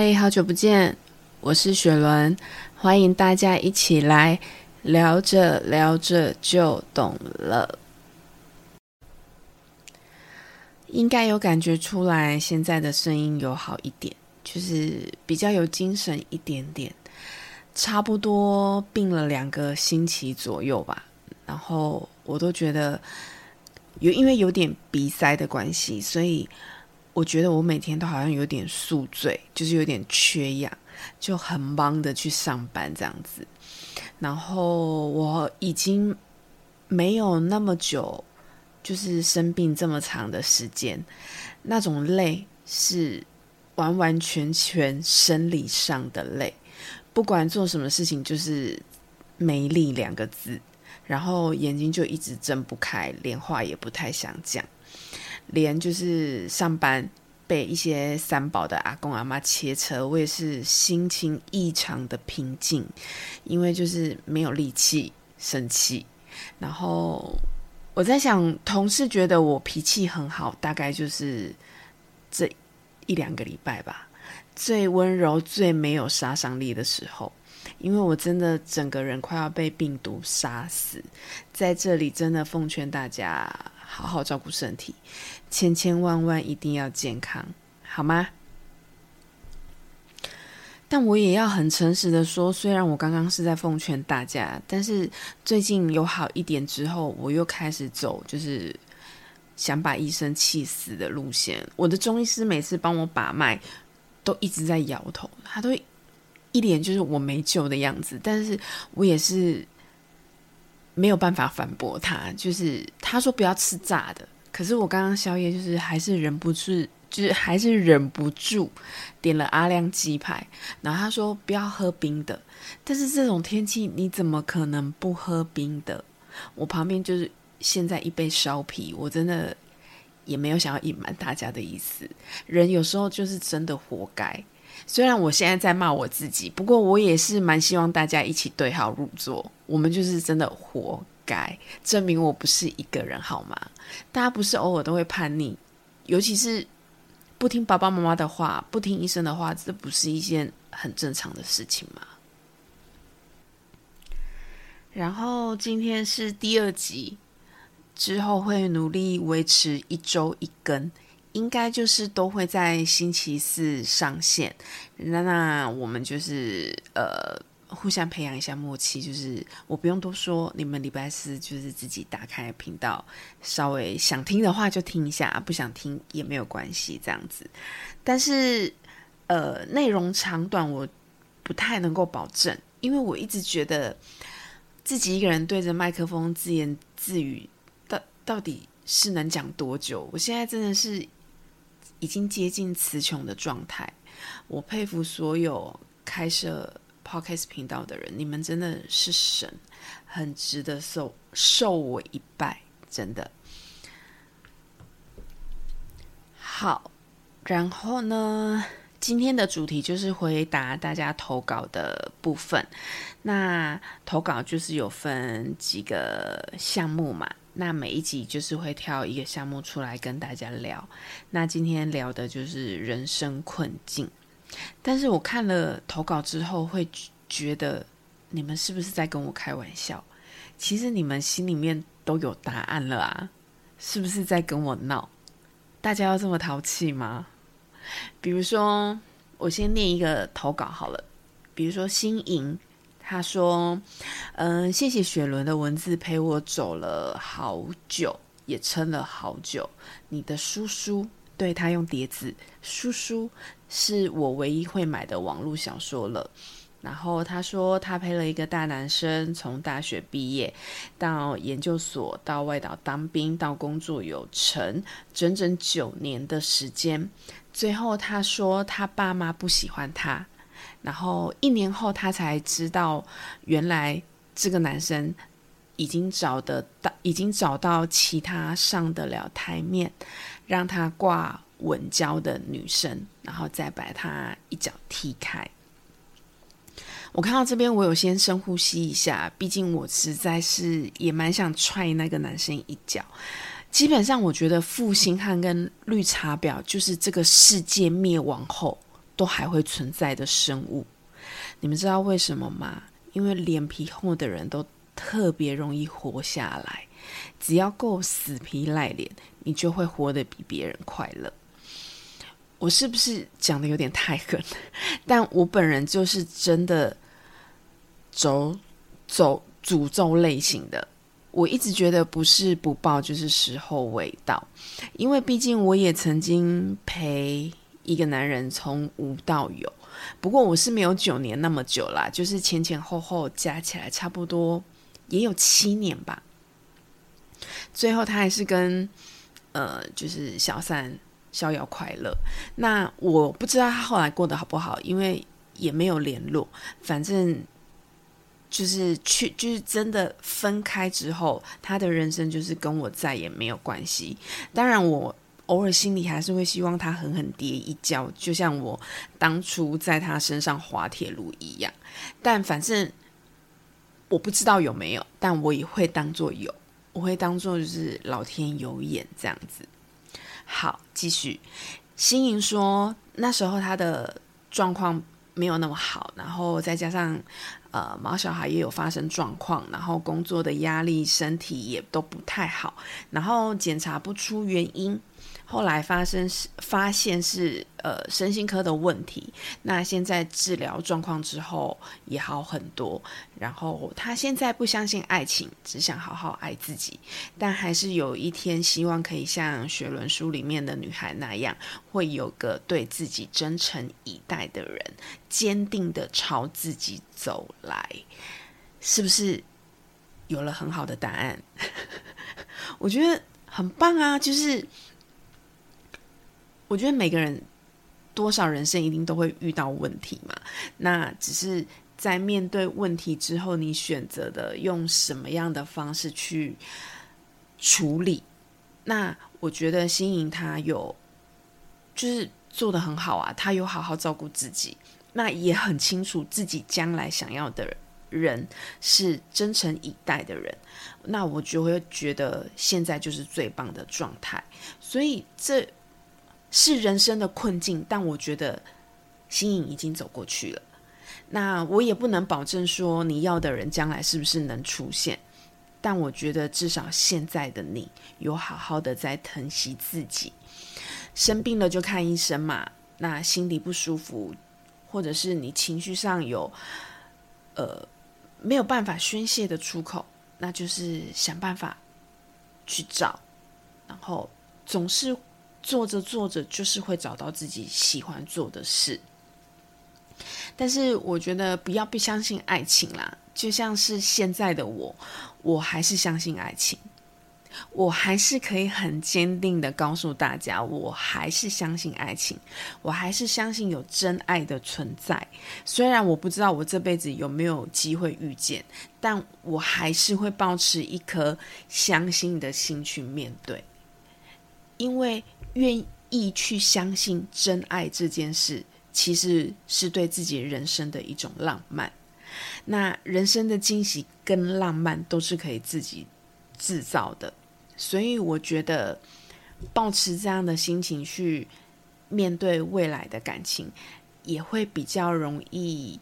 嗨，好久不见，我是雪伦，欢迎大家一起来聊着聊着就懂了。应该有感觉出来，现在的声音有好一点，就是比较有精神一点点。差不多病了两个星期左右吧，然后我都觉得有因为有点鼻塞的关系，所以。我觉得我每天都好像有点宿醉，就是有点缺氧，就很忙的去上班这样子。然后我已经没有那么久，就是生病这么长的时间，那种累是完完全全生理上的累，不管做什么事情就是没力两个字，然后眼睛就一直睁不开，连话也不太想讲。连就是上班被一些三宝的阿公阿妈切车，我也是心情异常的平静，因为就是没有力气生气。然后我在想，同事觉得我脾气很好，大概就是这一两个礼拜吧，最温柔、最没有杀伤力的时候。因为我真的整个人快要被病毒杀死，在这里真的奉劝大家好好照顾身体，千千万万一定要健康，好吗？但我也要很诚实的说，虽然我刚刚是在奉劝大家，但是最近有好一点之后，我又开始走就是想把医生气死的路线。我的中医师每次帮我把脉，都一直在摇头，他都。一脸就是我没救的样子，但是我也是没有办法反驳他。就是他说不要吃炸的，可是我刚刚宵夜就是还是忍不住，就是还是忍不住点了阿亮鸡排。然后他说不要喝冰的，但是这种天气你怎么可能不喝冰的？我旁边就是现在一杯烧啤，我真的也没有想要隐瞒大家的意思。人有时候就是真的活该。虽然我现在在骂我自己，不过我也是蛮希望大家一起对号入座。我们就是真的活该，证明我不是一个人，好吗？大家不是偶尔都会叛逆，尤其是不听爸爸妈妈的话，不听医生的话，这不是一件很正常的事情吗？然后今天是第二集，之后会努力维持一周一根。应该就是都会在星期四上线，那那我们就是呃互相培养一下默契，就是我不用多说，你们礼拜四就是自己打开频道，稍微想听的话就听一下，不想听也没有关系，这样子。但是呃内容长短我不太能够保证，因为我一直觉得自己一个人对着麦克风自言自语，到到底是能讲多久？我现在真的是。已经接近词穷的状态，我佩服所有开设 podcast 频道的人，你们真的是神，很值得受受我一拜，真的。好，然后呢，今天的主题就是回答大家投稿的部分。那投稿就是有分几个项目嘛。那每一集就是会挑一个项目出来跟大家聊。那今天聊的就是人生困境。但是我看了投稿之后，会觉得你们是不是在跟我开玩笑？其实你们心里面都有答案了啊，是不是在跟我闹？大家要这么淘气吗？比如说，我先念一个投稿好了。比如说，新颖。他说：“嗯，谢谢雪伦的文字陪我走了好久，也撑了好久。你的叔叔，对他用叠字，叔叔是我唯一会买的网络小说了。然后他说，他陪了一个大男生从大学毕业到研究所，到外岛当兵，到工作有成，整整九年的时间。最后他说，他爸妈不喜欢他。”然后一年后，他才知道，原来这个男生已经找得到，已经找到其他上得了台面，让他挂稳交的女生，然后再把他一脚踢开。我看到这边，我有先深呼吸一下，毕竟我实在是也蛮想踹那个男生一脚。基本上，我觉得负心汉跟绿茶婊就是这个世界灭亡后。都还会存在的生物。你们知道为什么吗？因为脸皮厚的人都特别容易活下来。只要够死皮赖脸，你就会活得比别人快乐。我是不是讲的有点太狠？但我本人就是真的走走诅咒类型的。我一直觉得不是不报就是时候未到，因为毕竟我也曾经陪一个男人从无到有，不过我是没有九年那么久啦，就是前前后后加起来差不多也有七年吧。最后他还是跟呃，就是小三逍遥快乐。那我不知道他后来过得好不好，因为也没有联络。反正就是去，就是真的分开之后，他的人生就是跟我再也没有关系。当然，我偶尔心里还是会希望他狠狠跌一跤，就像我当初在他身上滑铁卢一样。但反正我不知道有没有，但我也会当做有。我会当做就是老天有眼这样子。好，继续。新颖说，那时候他的状况没有那么好，然后再加上呃毛小孩也有发生状况，然后工作的压力，身体也都不太好，然后检查不出原因。后来发生是发现是呃身心科的问题，那现在治疗状况之后也好很多。然后他现在不相信爱情，只想好好爱自己，但还是有一天希望可以像雪伦书里面的女孩那样，会有个对自己真诚以待的人，坚定的朝自己走来。是不是有了很好的答案？我觉得很棒啊，就是。我觉得每个人多少人生一定都会遇到问题嘛，那只是在面对问题之后，你选择的用什么样的方式去处理。那我觉得新颖他有就是做的很好啊，他有好好照顾自己，那也很清楚自己将来想要的人是真诚以待的人，那我就会觉得现在就是最棒的状态，所以这。是人生的困境，但我觉得心颖已经走过去了。那我也不能保证说你要的人将来是不是能出现，但我觉得至少现在的你有好好的在疼惜自己。生病了就看医生嘛。那心里不舒服，或者是你情绪上有呃没有办法宣泄的出口，那就是想办法去找，然后总是。做着做着，就是会找到自己喜欢做的事。但是我觉得不要不相信爱情啦，就像是现在的我，我还是相信爱情，我还是可以很坚定的告诉大家，我还是相信爱情，我还是相信有真爱的存在。虽然我不知道我这辈子有没有机会遇见，但我还是会保持一颗相信的心去面对，因为。愿意去相信真爱这件事，其实是对自己人生的一种浪漫。那人生的惊喜跟浪漫都是可以自己制造的，所以我觉得，保持这样的心情去面对未来的感情，也会比较容易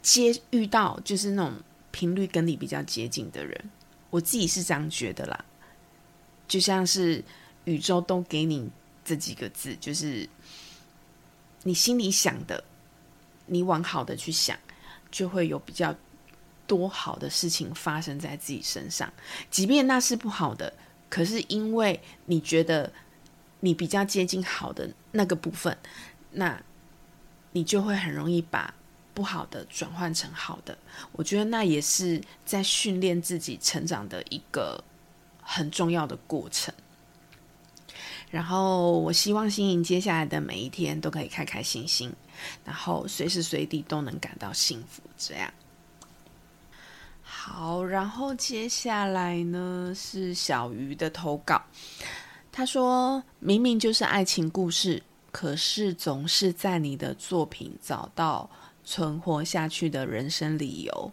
接遇到就是那种频率跟你比较接近的人。我自己是这样觉得啦，就像是。宇宙都给你这几个字，就是你心里想的，你往好的去想，就会有比较多好的事情发生在自己身上。即便那是不好的，可是因为你觉得你比较接近好的那个部分，那你就会很容易把不好的转换成好的。我觉得那也是在训练自己成长的一个很重要的过程。然后，我希望新颖接下来的每一天都可以开开心心，然后随时随地都能感到幸福。这样好。然后接下来呢是小鱼的投稿，他说明明就是爱情故事，可是总是在你的作品找到存活下去的人生理由。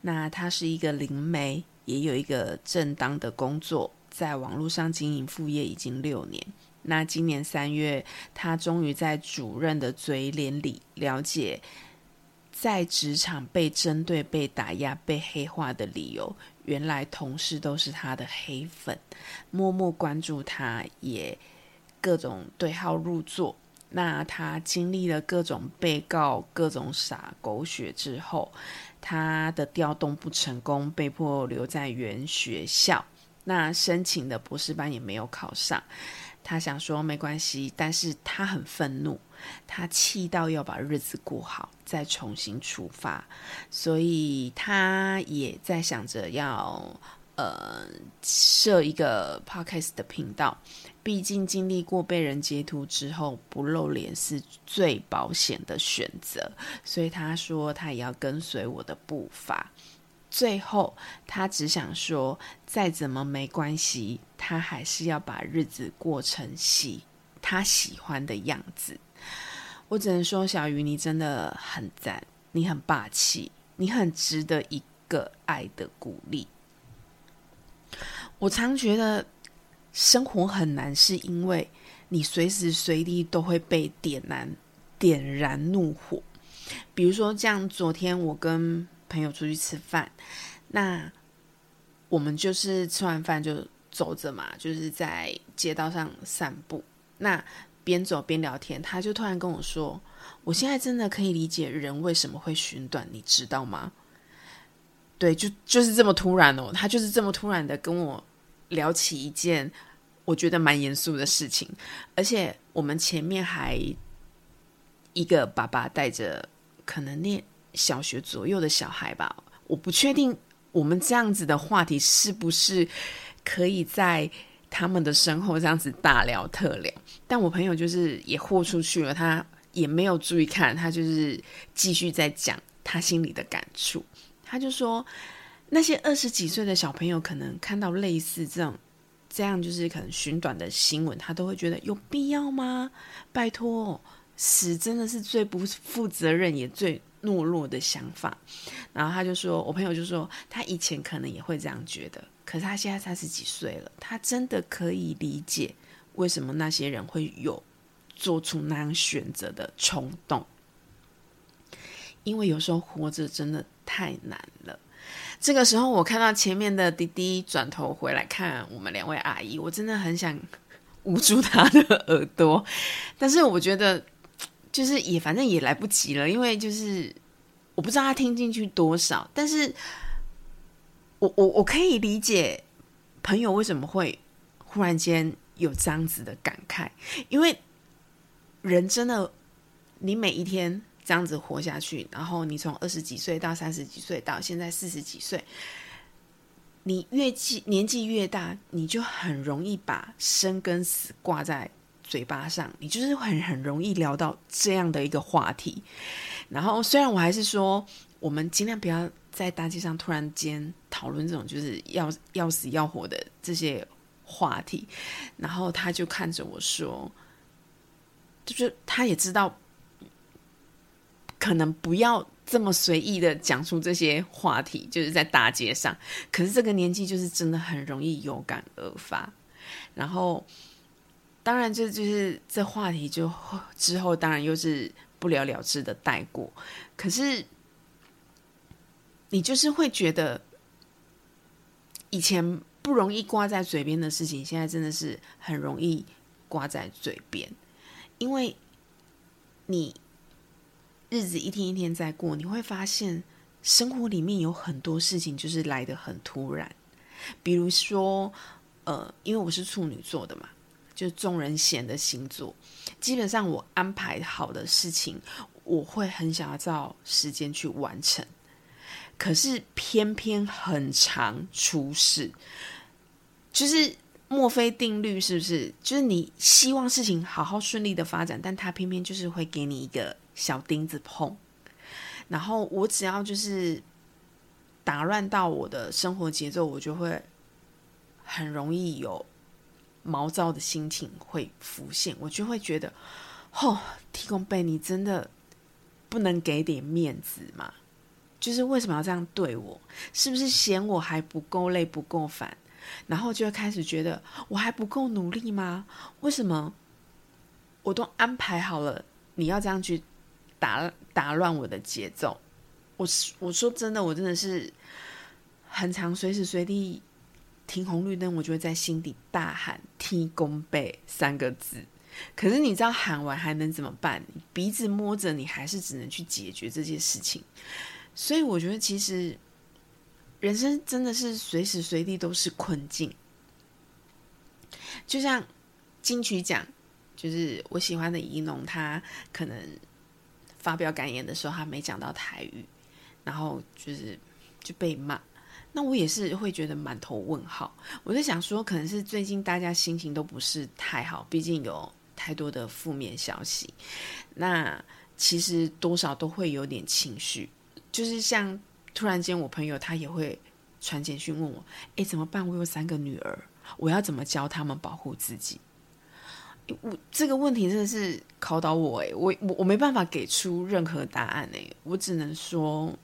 那他是一个灵媒，也有一个正当的工作。在网络上经营副业已经六年，那今年三月，他终于在主任的嘴脸里了解，在职场被针对、被打压、被黑化的理由，原来同事都是他的黑粉，默默关注他，也各种对号入座。那他经历了各种被告、各种傻狗血之后，他的调动不成功，被迫留在原学校。那申请的博士班也没有考上。他想说没关系，但是他很愤怒，他气到要把日子过好，再重新出发，所以他也在想着要呃设一个 podcast 的频道，毕竟经历过被人截图之后不露脸是最保险的选择，所以他说他也要跟随我的步伐。最后，他只想说，再怎么没关系，他还是要把日子过成喜他喜欢的样子。我只能说，小鱼，你真的很赞，你很霸气，你很值得一个爱的鼓励。我常觉得生活很难，是因为你随时随地都会被点燃、点燃怒火。比如说，像昨天我跟。朋友出去吃饭，那我们就是吃完饭就走着嘛，就是在街道上散步。那边走边聊天，他就突然跟我说：“我现在真的可以理解人为什么会寻短，你知道吗？”对，就就是这么突然哦，他就是这么突然的跟我聊起一件我觉得蛮严肃的事情，而且我们前面还一个爸爸带着可能念。小学左右的小孩吧，我不确定我们这样子的话题是不是可以在他们的身后这样子大聊特聊。但我朋友就是也豁出去了，他也没有注意看，他就是继续在讲他心里的感触。他就说，那些二十几岁的小朋友可能看到类似这种这样就是可能寻短的新闻，他都会觉得有必要吗？拜托，死真的是最不负责任也最。懦弱的想法，然后他就说：“我朋友就说，他以前可能也会这样觉得，可是他现在三十几岁了，他真的可以理解为什么那些人会有做出那样选择的冲动，因为有时候活着真的太难了。”这个时候，我看到前面的滴滴转头回来看我们两位阿姨，我真的很想捂住他的耳朵，但是我觉得。就是也反正也来不及了，因为就是我不知道他听进去多少，但是我我我可以理解朋友为什么会忽然间有这样子的感慨，因为人真的，你每一天这样子活下去，然后你从二十几岁到三十几岁到现在四十几岁，你越纪年纪越大，你就很容易把生跟死挂在。嘴巴上，你就是很很容易聊到这样的一个话题。然后，虽然我还是说，我们尽量不要在大街上突然间讨论这种就是要要死要活的这些话题。然后，他就看着我说，就是他也知道，可能不要这么随意的讲出这些话题，就是在大街上。可是这个年纪，就是真的很容易有感而发。然后。当然，这就是这话题就之后，当然又是不了了之的带过。可是，你就是会觉得，以前不容易挂在嘴边的事情，现在真的是很容易挂在嘴边，因为你日子一天一天在过，你会发现生活里面有很多事情就是来的很突然。比如说，呃，因为我是处女座的嘛。就众人嫌的星座，基本上我安排好的事情，我会很想要照时间去完成。可是偏偏很长出事，就是墨菲定律，是不是？就是你希望事情好好顺利的发展，但他偏偏就是会给你一个小钉子碰。然后我只要就是打乱到我的生活节奏，我就会很容易有。毛躁的心情会浮现，我就会觉得，哦，提供被你真的不能给点面子吗？就是为什么要这样对我？是不是嫌我还不够累、不够烦？然后就会开始觉得我还不够努力吗？为什么我都安排好了，你要这样去打打乱我的节奏？我我说真的，我真的是很常随时随地停红绿灯，我就会在心底大喊“踢弓背”三个字。可是你知道喊完还能怎么办？鼻子摸着，你还是只能去解决这件事情。所以我觉得，其实人生真的是随时随地都是困境。就像金曲奖，就是我喜欢的仪农，他可能发表感言的时候，他没讲到台语，然后就是就被骂。那我也是会觉得满头问号。我在想说，可能是最近大家心情都不是太好，毕竟有太多的负面消息。那其实多少都会有点情绪。就是像突然间，我朋友他也会传简讯问我：“哎，怎么办？我有三个女儿，我要怎么教他们保护自己？”我这个问题真的是考倒我哎，我我我没办法给出任何答案哎，我只能说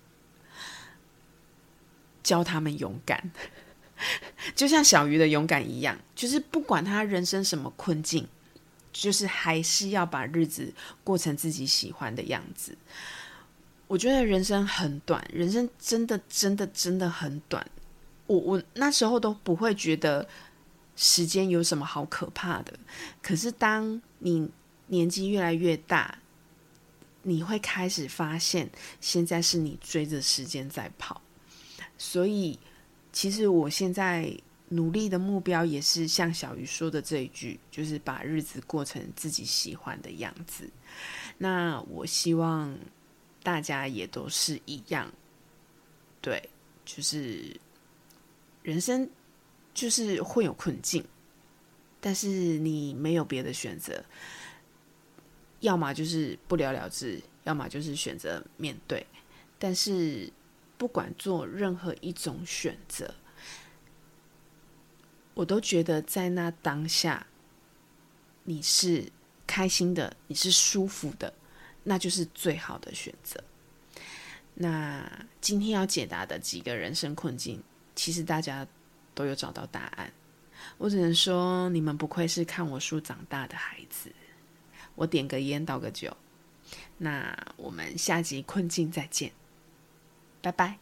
教他们勇敢，就像小鱼的勇敢一样，就是不管他人生什么困境，就是还是要把日子过成自己喜欢的样子。我觉得人生很短，人生真的真的真的很短。我我那时候都不会觉得时间有什么好可怕的。可是当你年纪越来越大，你会开始发现，现在是你追着时间在跑。所以，其实我现在努力的目标也是像小鱼说的这一句，就是把日子过成自己喜欢的样子。那我希望。大家也都是一样，对，就是人生就是会有困境，但是你没有别的选择，要么就是不了了之，要么就是选择面对。但是不管做任何一种选择，我都觉得在那当下你是开心的，你是舒服的。那就是最好的选择。那今天要解答的几个人生困境，其实大家都有找到答案。我只能说，你们不愧是看我书长大的孩子。我点个烟，倒个酒。那我们下集困境再见，拜拜。